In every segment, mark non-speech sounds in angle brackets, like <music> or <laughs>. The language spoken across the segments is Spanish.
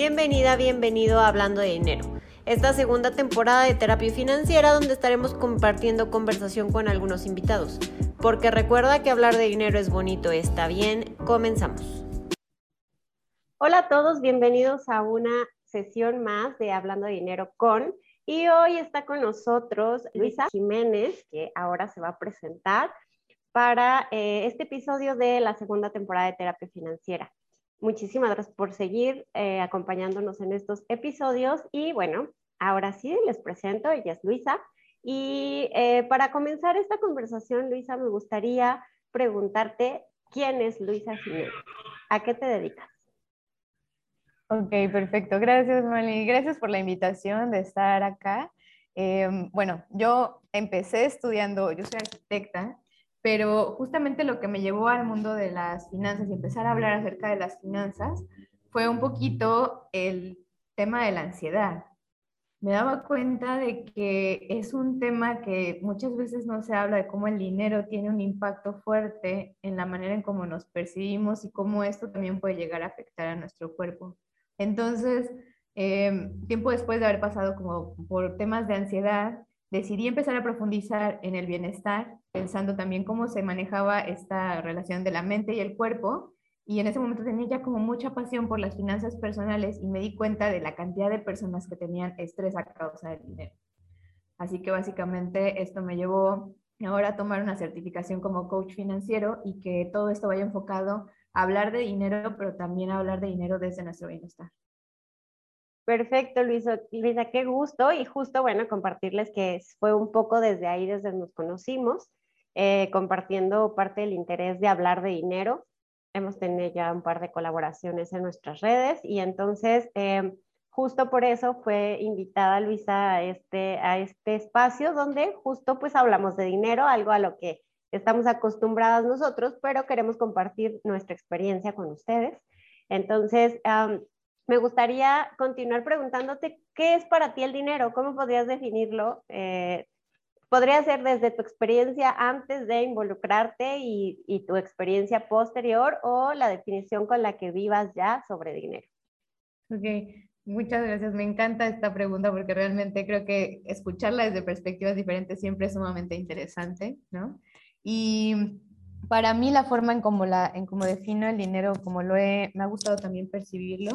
Bienvenida, bienvenido a Hablando de Dinero. Esta segunda temporada de terapia financiera donde estaremos compartiendo conversación con algunos invitados. Porque recuerda que hablar de dinero es bonito, está bien, comenzamos. Hola a todos, bienvenidos a una sesión más de Hablando de Dinero con. Y hoy está con nosotros Luisa Jiménez, que ahora se va a presentar para eh, este episodio de la segunda temporada de terapia financiera. Muchísimas gracias por seguir eh, acompañándonos en estos episodios y bueno, ahora sí les presento, ella es Luisa. Y eh, para comenzar esta conversación, Luisa, me gustaría preguntarte quién es Luisa Jiménez, a qué te dedicas. Ok, perfecto. Gracias, Mali. Gracias por la invitación de estar acá. Em, bueno, yo empecé estudiando, yo soy arquitecta, pero justamente lo que me llevó al mundo de las finanzas y empezar a hablar acerca de las finanzas fue un poquito el tema de la ansiedad. Me daba cuenta de que es un tema que muchas veces no se habla de cómo el dinero tiene un impacto fuerte en la manera en cómo nos percibimos y cómo esto también puede llegar a afectar a nuestro cuerpo. Entonces, eh, tiempo después de haber pasado como por temas de ansiedad, decidí empezar a profundizar en el bienestar, pensando también cómo se manejaba esta relación de la mente y el cuerpo. Y en ese momento tenía ya como mucha pasión por las finanzas personales y me di cuenta de la cantidad de personas que tenían estrés a causa del dinero. Así que básicamente esto me llevó ahora a tomar una certificación como coach financiero y que todo esto vaya enfocado a hablar de dinero, pero también a hablar de dinero desde nuestro bienestar. Perfecto, Luisa, Luisa, qué gusto. Y justo, bueno, compartirles que fue un poco desde ahí, desde nos conocimos, eh, compartiendo parte del interés de hablar de dinero. Hemos tenido ya un par de colaboraciones en nuestras redes y entonces, eh, justo por eso fue invitada Luisa a este, a este espacio donde justo pues hablamos de dinero, algo a lo que estamos acostumbrados nosotros, pero queremos compartir nuestra experiencia con ustedes. Entonces, me gustaría continuar preguntándote, ¿qué es para ti el dinero? ¿Cómo podrías definirlo? Eh, podría ser desde tu experiencia antes de involucrarte y, tu experiencia posterior o la definición con la que vivas ya sobre dinero. Ok, muchas gracias. Me encanta esta pregunta porque realmente creo que escucharla desde perspectivas diferentes siempre es sumamente interesante, ¿no? Y para mí la forma en cómo, la, en cómo defino el dinero, como lo he, me ha gustado también percibirlo,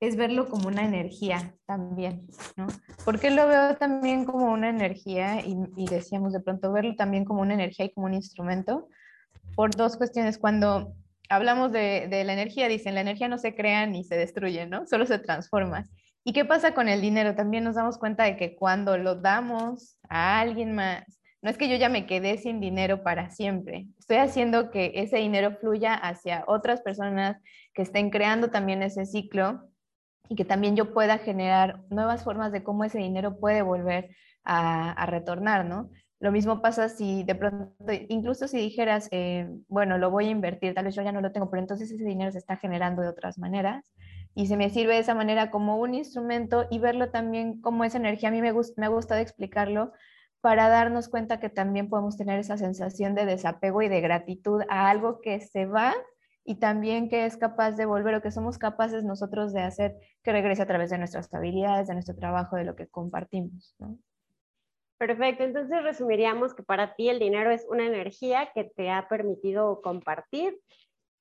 es verlo como una energía también, ¿no? Porque lo veo también como una energía y, decíamos de pronto verlo también como una energía y como un instrumento por dos cuestiones. Cuando hablamos de, de, la energía, dicen, la energía no se crea ni se destruye, ¿no? Solo se transforma. ¿Y qué pasa con el dinero? También nos damos cuenta de que cuando lo damos a alguien más, no es que yo ya me quedé sin dinero para siempre. Estoy haciendo que ese dinero fluya hacia otras personas que estén creando también ese ciclo y que también yo pueda generar nuevas formas de cómo ese dinero puede volver a, retornar, ¿no? Lo mismo pasa si de pronto, incluso si dijeras, eh, bueno, lo voy a invertir, tal vez yo ya no lo tengo, pero entonces ese dinero se está generando de otras maneras y se me sirve de esa manera como un instrumento y verlo también como esa energía. A mí me, me ha gustado explicarlo para darnos cuenta que también podemos tener esa sensación de desapego y de gratitud a algo que se va y también que es capaz de volver o que somos capaces nosotros de hacer que regrese a través de nuestras habilidades, de nuestro trabajo, de lo que compartimos. ¿no? Perfecto, entonces resumiríamos que para ti el dinero es una energía que te ha permitido compartir.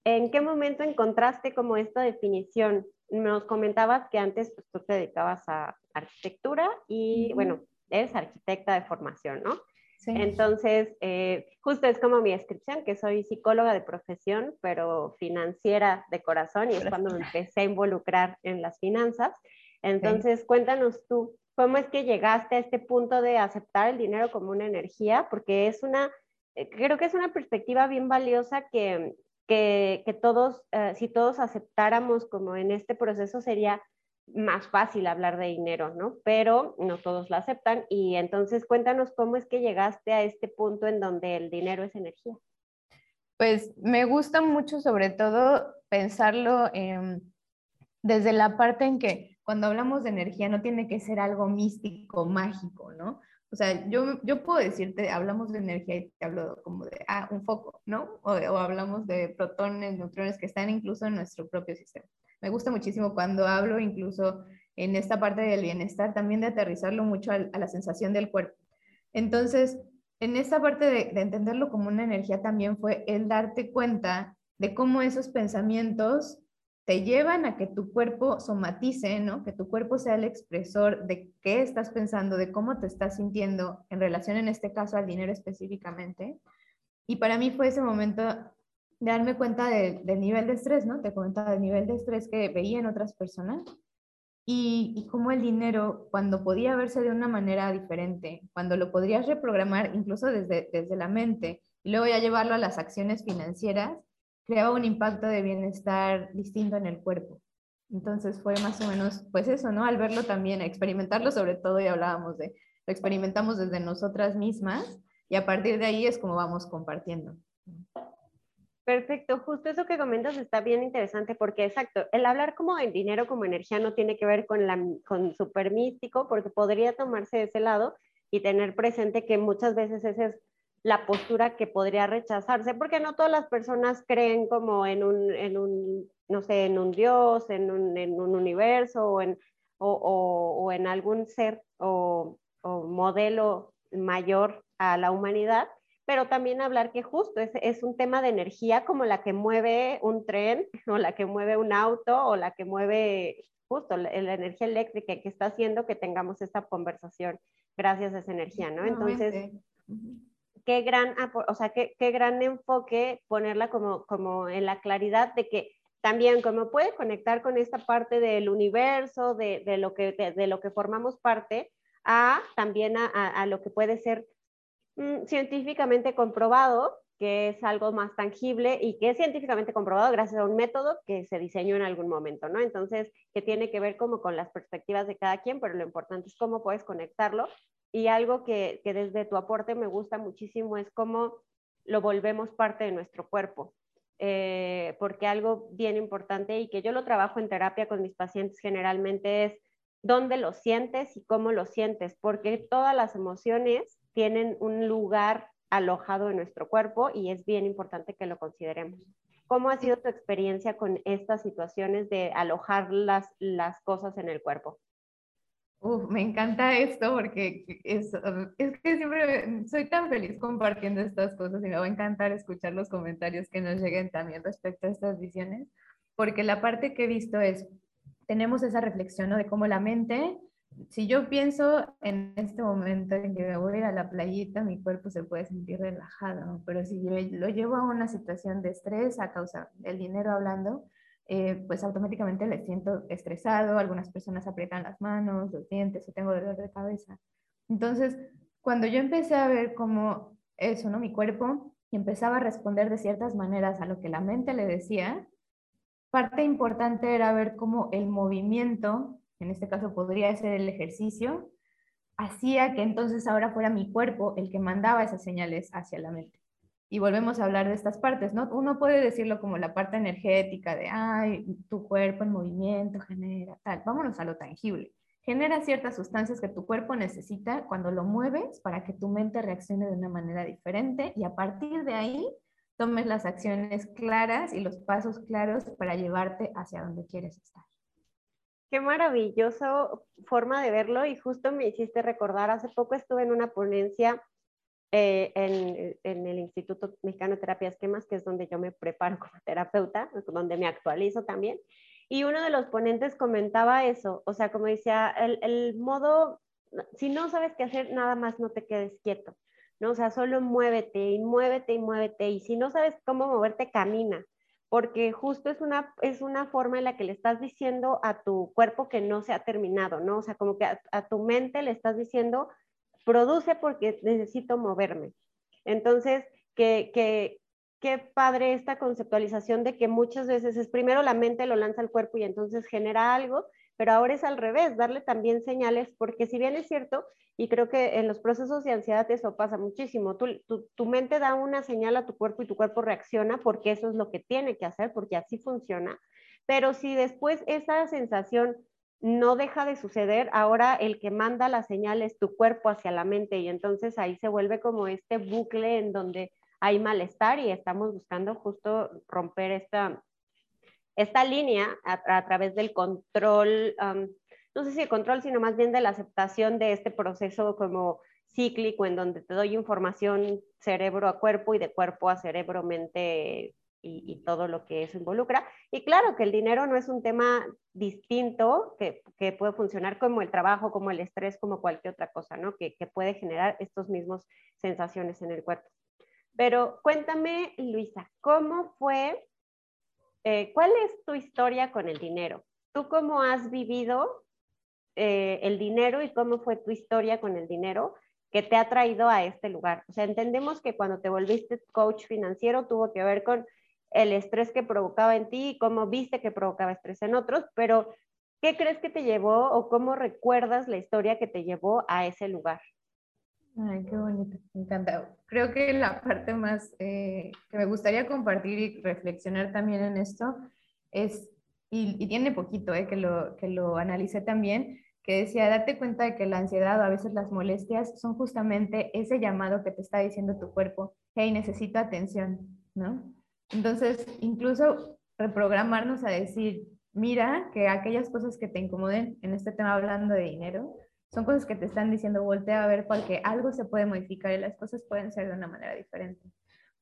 ¿En qué momento encontraste como esta definición? Nos comentabas que antes pues, tú te dedicabas a arquitectura y bueno, eres arquitecta de formación, ¿no? Entonces, eh, justo es como mi descripción, que soy psicóloga de profesión, pero financiera de corazón, y es cuando me empecé a involucrar en las finanzas. Entonces, cuéntanos tú, ¿cómo es que llegaste a este punto de aceptar el dinero como una energía? Porque es una, eh, creo que es una perspectiva bien valiosa que, que, que todos, eh, si todos aceptáramos como en este proceso, sería más fácil hablar de dinero, ¿no? Pero no todos lo aceptan y entonces cuéntanos cómo es que llegaste a este punto en donde el dinero es energía. Pues me gusta mucho sobre todo pensarlo desde la parte en que cuando hablamos de energía no tiene que ser algo místico, mágico, ¿no? O sea, yo, yo puedo decirte, hablamos de energía y te hablo como de, ah, un foco, ¿no? O, o hablamos de protones, neutrones que están incluso en nuestro propio sistema me gusta muchísimo cuando hablo incluso en esta parte del bienestar, también de aterrizarlo mucho a, la sensación del cuerpo. Entonces, en esta parte de, de entenderlo como una energía también fue el darte cuenta de cómo esos pensamientos te llevan a que tu cuerpo somatice, ¿no? Que tu cuerpo sea el expresor de qué estás pensando, de cómo te estás sintiendo en relación, en este caso, al dinero específicamente. Y para mí fue ese momento de darme cuenta del nivel de estrés, ¿no? Te comentaba del nivel de estrés que veía en otras personas y, cómo el dinero, cuando podía verse de una manera diferente, cuando lo podrías reprogramar incluso desde, desde la mente y luego ya llevarlo a las acciones financieras, creaba un impacto de bienestar distinto en el cuerpo. Entonces fue más o menos, pues eso, ¿no? Al verlo también, experimentarlo sobre todo, y hablábamos de, lo experimentamos desde nosotras mismas y a partir de ahí es como vamos compartiendo. Perfecto, justo eso que comentas está bien interesante porque exacto, el hablar como de dinero como energía no tiene que ver con, la, con super místico porque podría tomarse de ese lado y tener presente que muchas veces ese es la postura que podría rechazarse, porque no todas las personas creen como en un, en un no sé, en un Dios, en un, en un universo o en, o, o, en algún ser o, o, modelo mayor a la humanidad, pero también hablar que justo es, es, un tema de energía como la que mueve un tren <laughs> o la que mueve un auto o la que mueve justo la, la energía eléctrica que está haciendo que tengamos esta conversación gracias a esa energía, ¿no? Entonces qué gran, o sea, qué, qué gran enfoque ponerla como, como en la claridad de que también como puede conectar con esta parte del universo, de, de lo, que, de, lo que formamos parte, a también a, a, lo que puede ser mm, científicamente comprobado, que es algo más tangible y que es científicamente comprobado gracias a un método que se diseñó en algún momento, ¿no? Entonces, que tiene que ver como con las perspectivas de cada quien, pero lo importante es cómo puedes conectarlo y algo que, desde tu aporte me gusta muchísimo es cómo lo volvemos parte de nuestro cuerpo. Eh, porque algo bien importante y que yo lo trabajo en terapia con mis pacientes generalmente es dónde lo sientes y cómo lo sientes, porque todas las emociones tienen un lugar alojado en nuestro cuerpo y es bien importante que lo consideremos. ¿Cómo ha sido tu experiencia con estas situaciones de alojar las, las cosas en el cuerpo? Uf, me encanta esto porque es, es que siempre soy tan feliz compartiendo estas cosas y me va a encantar escuchar los comentarios que nos lleguen también respecto a estas visiones, porque la parte que he visto es, tenemos esa reflexión ¿no? de cómo la mente, si yo pienso en este momento en que voy a ir a la playita, mi cuerpo se puede sentir relajado, pero si yo lo llevo a una situación de estrés a causa del dinero hablando, eh, pues automáticamente le siento estresado, algunas personas aprietan las manos, los dientes o tengo dolor de cabeza. Entonces, cuando yo empecé a ver cómo eso, ¿no? Mi cuerpo empezaba a responder de ciertas maneras a lo que la mente le decía, parte importante era ver cómo el movimiento, en este caso podría ser el ejercicio, hacía que entonces ahora fuera mi cuerpo el que mandaba esas señales hacia la mente y volvemos a hablar de estas partes, ¿no? Uno puede decirlo como la parte energética de, ay, tu cuerpo en movimiento genera tal. Vámonos a lo tangible. Genera ciertas sustancias que tu cuerpo necesita cuando lo mueves para que tu mente reaccione de una manera diferente y a partir de ahí tomes las acciones claras y los pasos claros para llevarte hacia donde quieres estar. Qué maravilloso forma de verlo y justo me hiciste recordar, hace poco estuve en una ponencia eh, en, en, el Instituto Mexicano de Terapia Esquemas, que es donde yo me preparo <laughs> como terapeuta, donde me actualizo también. Y uno de los ponentes comentaba eso, o sea, como decía, el, el modo, si no sabes qué hacer, nada más no te quedes quieto, ¿no? O sea, solo muévete y muévete y muévete. Y si no sabes cómo moverte, camina, porque justo es una, es una forma en la que le estás diciendo a tu cuerpo que no se ha terminado, ¿no? O sea, como que a, tu mente le estás diciendo, produce porque necesito moverme. Entonces, que, que, qué padre esta conceptualización de que muchas veces es primero la mente lo lanza al cuerpo y entonces genera algo, pero ahora es al revés, darle también señales, porque si bien es cierto, y creo que en los procesos de ansiedad eso pasa muchísimo, tu, tu, mente da una señal a tu cuerpo y tu cuerpo reacciona porque eso es lo que tiene que hacer, porque así funciona, pero si después esa sensación no deja de suceder, ahora el que manda la señal es tu cuerpo hacia la mente y entonces ahí se vuelve como este bucle en donde hay malestar y estamos buscando justo romper esta, esta línea a, través del control, no sé si el control, sino más bien de la aceptación de este proceso como cíclico en donde te doy información cerebro a cuerpo y de cuerpo a cerebro, mente y, todo lo que eso involucra. Y claro que el dinero no es un tema distinto que, puede funcionar como el trabajo, como el estrés, como cualquier otra cosa, ¿no? Que, que puede generar estos mismos sensaciones en el cuerpo. Pero cuéntame, Luisa, ¿cómo fue, eh, cuál es tu historia con el dinero? ¿Tú cómo has vivido eh, el dinero y cómo fue tu historia con el dinero que te ha traído a este lugar? O sea, entendemos que cuando te volviste coach financiero tuvo que ver con el estrés que provocaba en ti y cómo viste que provocaba estrés en otros, pero ¿qué crees que te llevó o cómo recuerdas la historia que te llevó a ese lugar? Ay, qué bonito, me encanta. Creo que la parte más eh, que me gustaría compartir y reflexionar también en esto es, y, tiene poquito eh, que, lo, que lo analicé también, que decía, date cuenta de que la ansiedad o a veces las molestias son justamente ese llamado que te está diciendo tu cuerpo, hey, necesito atención, ¿no? Entonces, incluso reprogramarnos a decir, mira que aquellas cosas que te incomoden, en este tema hablando de dinero, son cosas que te están diciendo, voltea a ver porque algo se puede modificar y las cosas pueden ser de una manera diferente.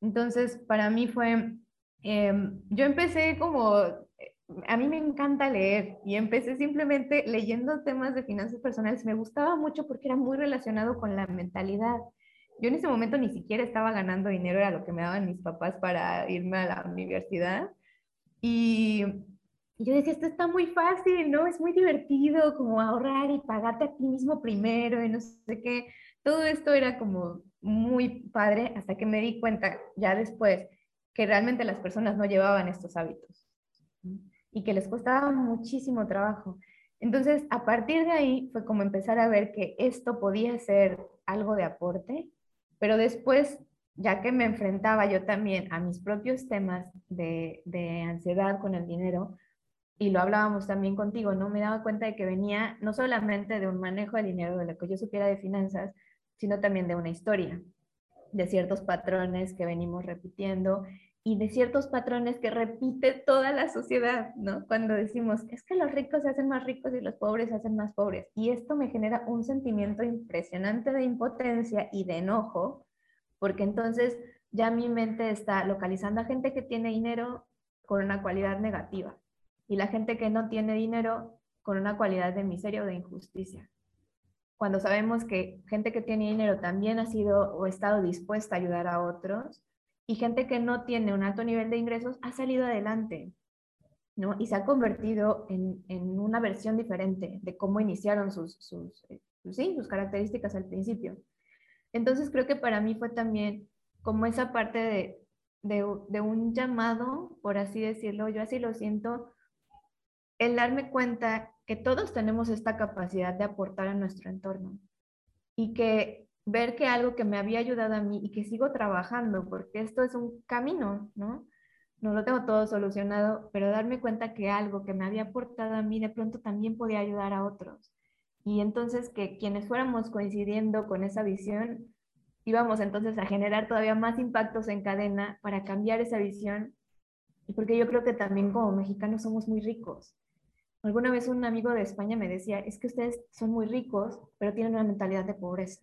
Entonces, para mí fue, em, yo empecé como, a mí me encanta leer y empecé simplemente leyendo temas de finanzas personales. Me gustaba mucho porque era muy relacionado con la mentalidad. Yo en ese momento ni siquiera estaba ganando dinero, era lo que me daban mis papás para irme a la universidad. Y yo decía, esto está muy fácil, ¿no? Es muy divertido como ahorrar y pagarte a ti mismo primero y no sé qué. Todo esto era como muy padre hasta que me di cuenta ya después que realmente las personas no llevaban estos hábitos y que les costaba muchísimo trabajo. Entonces, a partir de ahí fue como empezar a ver que esto podía ser algo de aporte pero después, ya que me enfrentaba yo también a mis propios temas de, de ansiedad con el dinero, y lo hablábamos también contigo, ¿no? Me daba cuenta de que venía no solamente de un manejo de dinero, de lo que yo supiera de finanzas, sino también de una historia, de ciertos patrones que venimos repitiendo y de ciertos patrones que repite toda la sociedad, ¿no? Cuando decimos, es que los ricos se hacen más ricos y los pobres se hacen más pobres. Y esto me genera un sentimiento impresionante de impotencia y de enojo, porque entonces ya mi mente está localizando a gente que tiene dinero con una cualidad negativa y la gente que no tiene dinero con una cualidad de miseria o de injusticia. Cuando sabemos que gente que tiene dinero también ha sido o estado dispuesta a ayudar a otros, y gente que no tiene un alto nivel de ingresos ha salido adelante, ¿no? Y se ha convertido en, en una versión diferente de cómo iniciaron sus, sus, eh, sí, sus características al principio. Entonces creo que para mí fue también como esa parte de, de, de un llamado, por así decirlo, yo así lo siento, el darme cuenta que todos tenemos esta capacidad de aportar a nuestro entorno y que ver que algo que me había ayudado a mí y que sigo trabajando, porque esto es un camino, ¿no? No lo tengo todo solucionado, pero darme cuenta que algo que me había aportado a mí de pronto también podía ayudar a otros. Y entonces que quienes fuéramos coincidiendo con esa visión, íbamos entonces a generar todavía más impactos en cadena para cambiar esa visión. Porque yo creo que también como mexicanos somos muy ricos. Alguna vez un amigo de España me decía, es que ustedes son muy ricos, pero tienen una mentalidad de pobreza.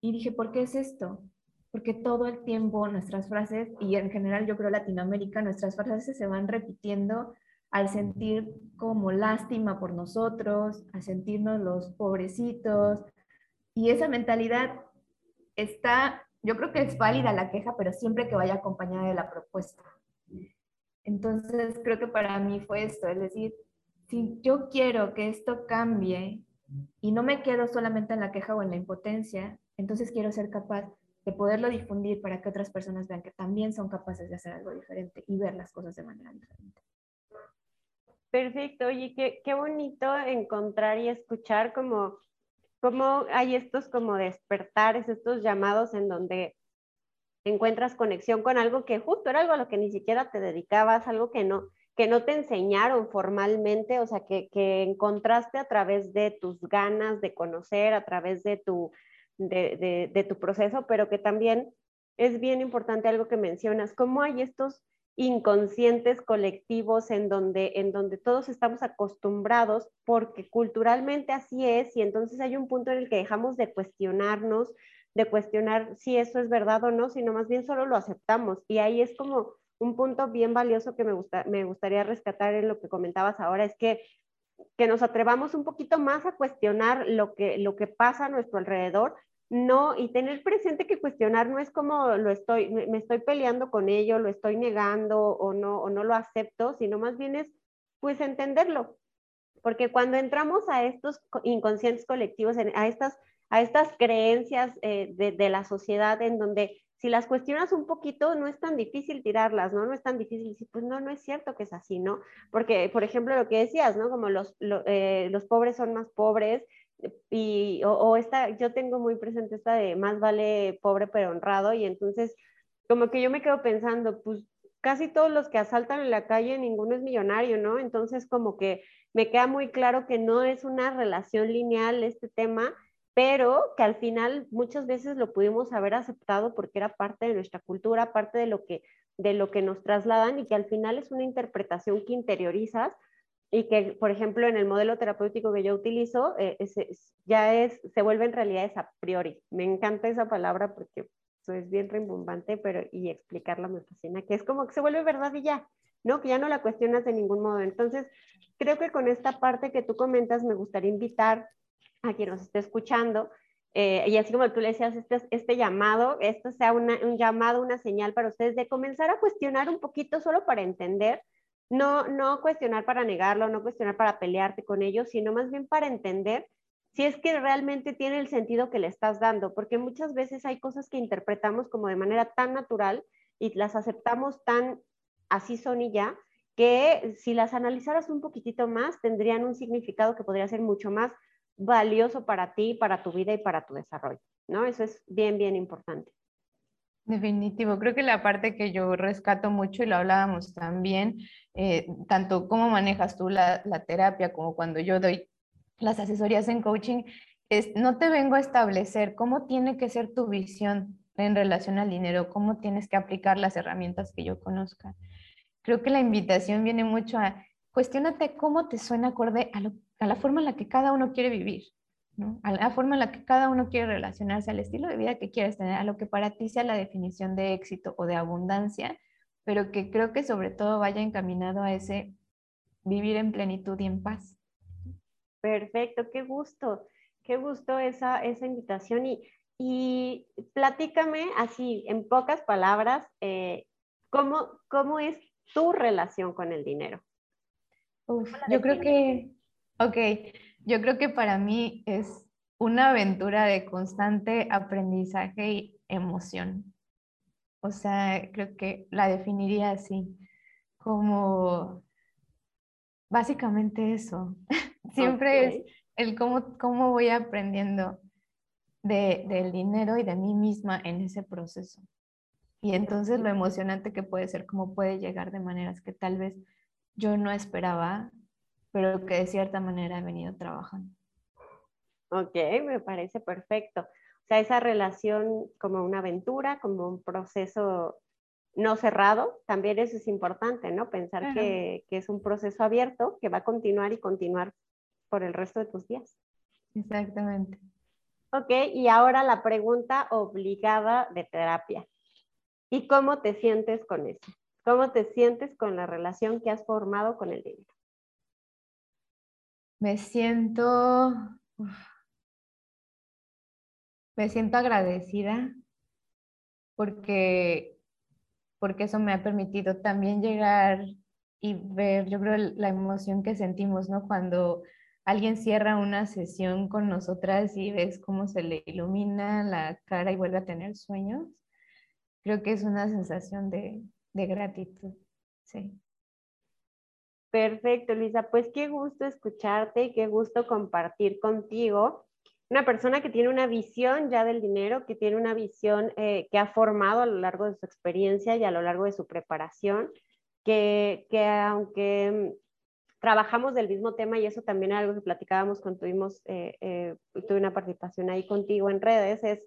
Y dije, ¿por qué es esto? Porque todo el tiempo nuestras frases, y en general yo creo Latinoamérica, nuestras frases se van repitiendo al sentir como lástima por nosotros, a sentirnos los pobrecitos. Y esa mentalidad está, yo creo que es válida la queja, pero siempre que vaya acompañada de la propuesta. Entonces creo que para mí fue esto, es decir, si yo quiero que esto cambie y no me quedo solamente en la queja o en la impotencia, entonces quiero ser capaz de poderlo difundir para que otras personas vean que también son capaces de hacer algo diferente y ver las cosas de manera diferente. Perfecto, oye, qué, qué bonito encontrar y escuchar como, como hay estos como despertares, estos llamados en donde encuentras conexión con algo que justo era algo a lo que ni siquiera te dedicabas, algo que no, que no te enseñaron formalmente, o sea, que, encontraste a través de tus ganas de conocer, a través de tu, de, tu proceso, pero que también es bien importante algo que mencionas, cómo hay estos inconscientes colectivos en donde, en donde todos estamos acostumbrados porque culturalmente así es y entonces hay un punto en el que dejamos de cuestionarnos, de cuestionar si eso es verdad o no, sino más bien solo lo aceptamos y ahí es como un punto bien valioso que me, gusta, me gustaría rescatar en lo que comentabas ahora, es que, que nos atrevamos un poquito más a cuestionar lo que, lo que pasa a nuestro alrededor no, y tener presente que cuestionar no es como lo estoy, me estoy peleando con ello, lo estoy negando o no, o no lo acepto, sino más bien es pues entenderlo. Porque cuando entramos a estos inconscientes colectivos, a estas, a estas creencias eh, de, de, la sociedad en donde si las cuestionas un poquito no es tan difícil tirarlas, ¿no? No es tan difícil decir, pues no, no es cierto que es así, ¿no? Porque, por ejemplo, lo que decías, ¿no? Como los, eh, los pobres son más pobres, y, o, esta, yo tengo muy presente esta de más vale pobre pero honrado y entonces como que yo me quedo pensando, pues casi todos los que asaltan en la calle, ninguno es millonario, ¿no? Entonces como que me queda muy claro que no es una relación lineal este tema, pero que al final muchas veces lo pudimos haber aceptado porque era parte de nuestra cultura, parte de lo que, de lo que nos trasladan y que al final es una interpretación que interiorizas y que, por ejemplo, en el modelo terapéutico que yo utilizo, eh, ya es, se vuelven realidades a priori. Me encanta esa palabra porque eso es bien rimbombante, pero y explicarla me fascina, que es como que se vuelve verdad y ya, ¿no? Que ya no la cuestionas de ningún modo. Entonces, creo que con esta parte que tú comentas, me gustaría invitar a quien nos esté escuchando, eh, y así como tú le decías, este, este llamado, esto sea un llamado, una señal para ustedes de comenzar a cuestionar un poquito solo para entender no, no cuestionar para negarlo, no cuestionar para pelearte con ellos, sino más bien para entender si es que realmente tiene el sentido que le estás dando, porque muchas veces hay cosas que interpretamos como de manera tan natural y las aceptamos tan así son y ya, que si las analizaras un poquitito más, tendrían un significado que podría ser mucho más valioso para ti, para tu vida y para tu desarrollo, ¿no? Eso es bien, bien importante. Definitivo, creo que la parte que yo rescato mucho y lo hablábamos también, eh, tanto cómo manejas tú la, terapia como cuando yo doy las asesorías en coaching, es no te vengo a establecer cómo tiene que ser tu visión en relación al dinero, cómo tienes que aplicar las herramientas que yo conozca. Creo que la invitación viene mucho a cuestionate cómo te suena acorde a, a la forma en la que cada uno quiere vivir a la forma en la que cada uno quiere relacionarse, al estilo de vida que quieres tener, a lo que para ti sea la definición de éxito o de abundancia, pero que creo que sobre todo vaya encaminado a ese vivir en plenitud y en paz. Perfecto, qué gusto, qué gusto esa, esa invitación y, y platícame así, en pocas palabras, eh, ¿cómo, ¿cómo es tu relación con el dinero? yo creo que, ok, yo creo que para mí es una aventura de constante aprendizaje y emoción. O sea, creo que la definiría así, como básicamente eso. <laughs> Siempre es el cómo, cómo voy aprendiendo de, del dinero y de mí misma en ese proceso. Y entonces lo emocionante que puede ser, cómo puede llegar de maneras que tal vez yo no esperaba pero que de cierta manera he venido trabajando. Ok, me parece perfecto. O sea, esa relación como una aventura, como un proceso no cerrado, también eso es importante, ¿no? Pensar que, que, es un proceso abierto que va a continuar y continuar por el resto de tus días. Exactamente. Ok, y ahora la pregunta obligada de terapia. ¿Y cómo te sientes con eso? ¿Cómo te sientes con la relación que has formado con el dinero? Me siento, me siento agradecida porque, porque eso me ha permitido también llegar y ver, yo creo, la emoción que sentimos, ¿no? Cuando alguien cierra una sesión con nosotras y ves cómo se le ilumina la cara y vuelve a tener sueños, creo que es una sensación de, de gratitud, sí. Perfecto, Luisa. Pues qué gusto escucharte y qué gusto compartir contigo. Una persona que tiene una visión ya del dinero, que tiene una visión eh, que ha formado a lo largo de su experiencia y a lo largo de su preparación, que, que aunque mm, trabajamos del mismo tema y eso también es algo que platicábamos cuando tuvimos, eh, eh, tuve una participación ahí contigo en redes, es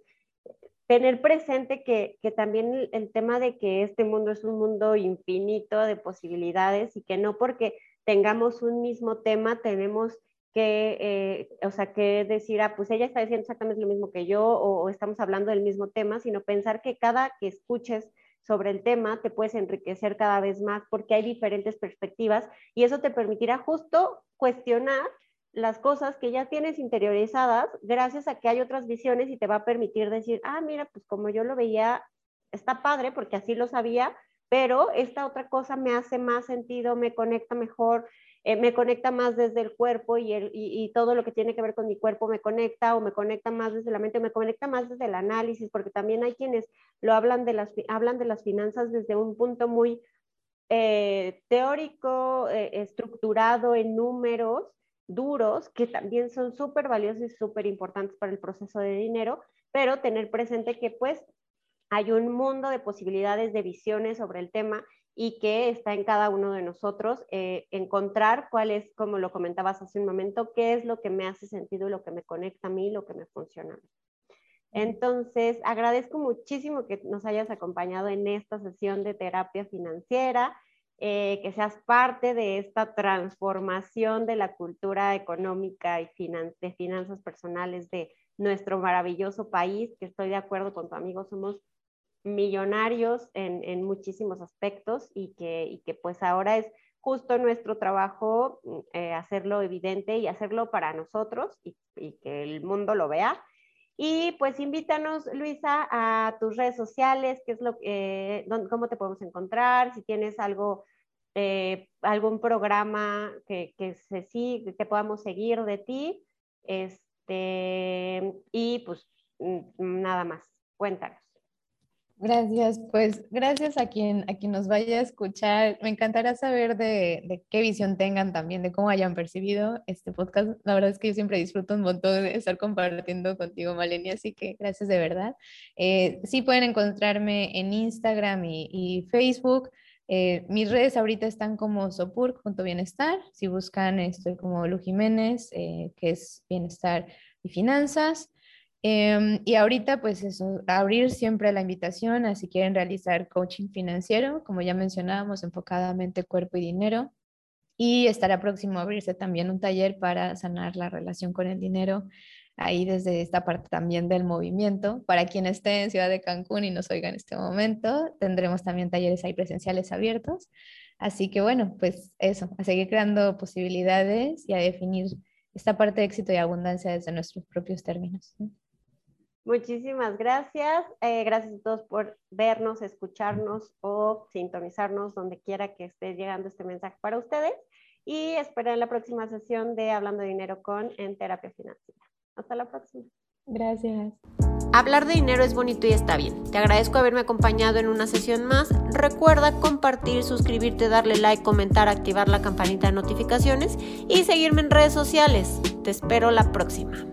tener presente que, también el, tema de que este mundo es un mundo infinito de posibilidades y que no porque tengamos un mismo tema tenemos que, eh, o sea, que decir, ah, pues ella está diciendo exactamente lo mismo que yo o, estamos hablando del mismo tema, sino pensar que cada que escuches sobre el tema te puedes enriquecer cada vez más porque hay diferentes perspectivas y eso te permitirá justo cuestionar las cosas que ya tienes interiorizadas gracias a que hay otras visiones y te va a permitir decir, ah, mira, pues como yo lo veía, está padre porque así lo sabía, pero esta otra cosa me hace más sentido, me conecta mejor, eh, me conecta más desde el cuerpo y, el, y, todo lo que tiene que ver con mi cuerpo me conecta o me conecta más desde la mente, me conecta más desde el análisis, porque también hay quienes lo hablan de las, hablan de las finanzas desde un punto muy eh, teórico, eh, estructurado en números duros, que también son súper valiosos y súper importantes para el proceso de dinero, pero tener presente que pues hay un mundo de posibilidades, de visiones sobre el tema y que está en cada uno de nosotros eh, encontrar cuál es, como lo comentabas hace un momento, qué es lo que me hace sentido y lo que me conecta a mí, lo que me funciona. Entonces, agradezco muchísimo que nos hayas acompañado en esta sesión de terapia financiera, eh, que seas parte de esta transformación de la cultura económica y de finanzas personales de nuestro maravilloso país, que estoy de acuerdo con tu amigo, somos millonarios en, muchísimos aspectos y que, pues ahora es justo nuestro trabajo eh, hacerlo evidente y hacerlo para nosotros y, que el mundo lo vea. Y pues invítanos, Luisa, a tus redes sociales, qué es lo que, cómo te podemos encontrar, si tienes algo, eh, algún programa que, que, se, que podamos seguir de ti. Este, y pues mm, nada más, cuéntanos. Gracias, pues gracias a quien, a quien nos vaya a escuchar. Me encantará saber de, de, qué visión tengan también, de cómo hayan percibido este podcast. La verdad es que yo siempre disfruto un montón de estar compartiendo contigo, Maleni, así que gracias de verdad. Eh, sí pueden encontrarme en Instagram y, Facebook. Eh, mis redes ahorita están como Sopur.bienestar. Si buscan, estoy como Lu Jiménez, eh, que es Bienestar y Finanzas. Em, y ahorita, pues eso, abrir siempre la invitación a si quieren realizar coaching financiero, como ya mencionábamos, enfocadamente cuerpo y dinero. Y estará próximo a abrirse también un taller para sanar la relación con el dinero, ahí desde esta parte también del movimiento. Para quien esté en Ciudad de Cancún y nos oiga en este momento, tendremos también talleres ahí presenciales abiertos. Así que bueno, pues eso, a seguir creando posibilidades y a definir esta parte de éxito y abundancia desde nuestros propios términos. Muchísimas gracias. Eh, gracias a todos por vernos, escucharnos o sintonizarnos donde quiera que esté llegando este mensaje para ustedes. Y esperen la próxima sesión de Hablando de Dinero con en Terapia Financiera. Hasta la próxima. Gracias. Hablar de dinero es bonito y está bien. Te agradezco haberme acompañado en una sesión más. Recuerda compartir, suscribirte, darle like, comentar, activar la campanita de notificaciones y seguirme en redes sociales. Te espero la próxima.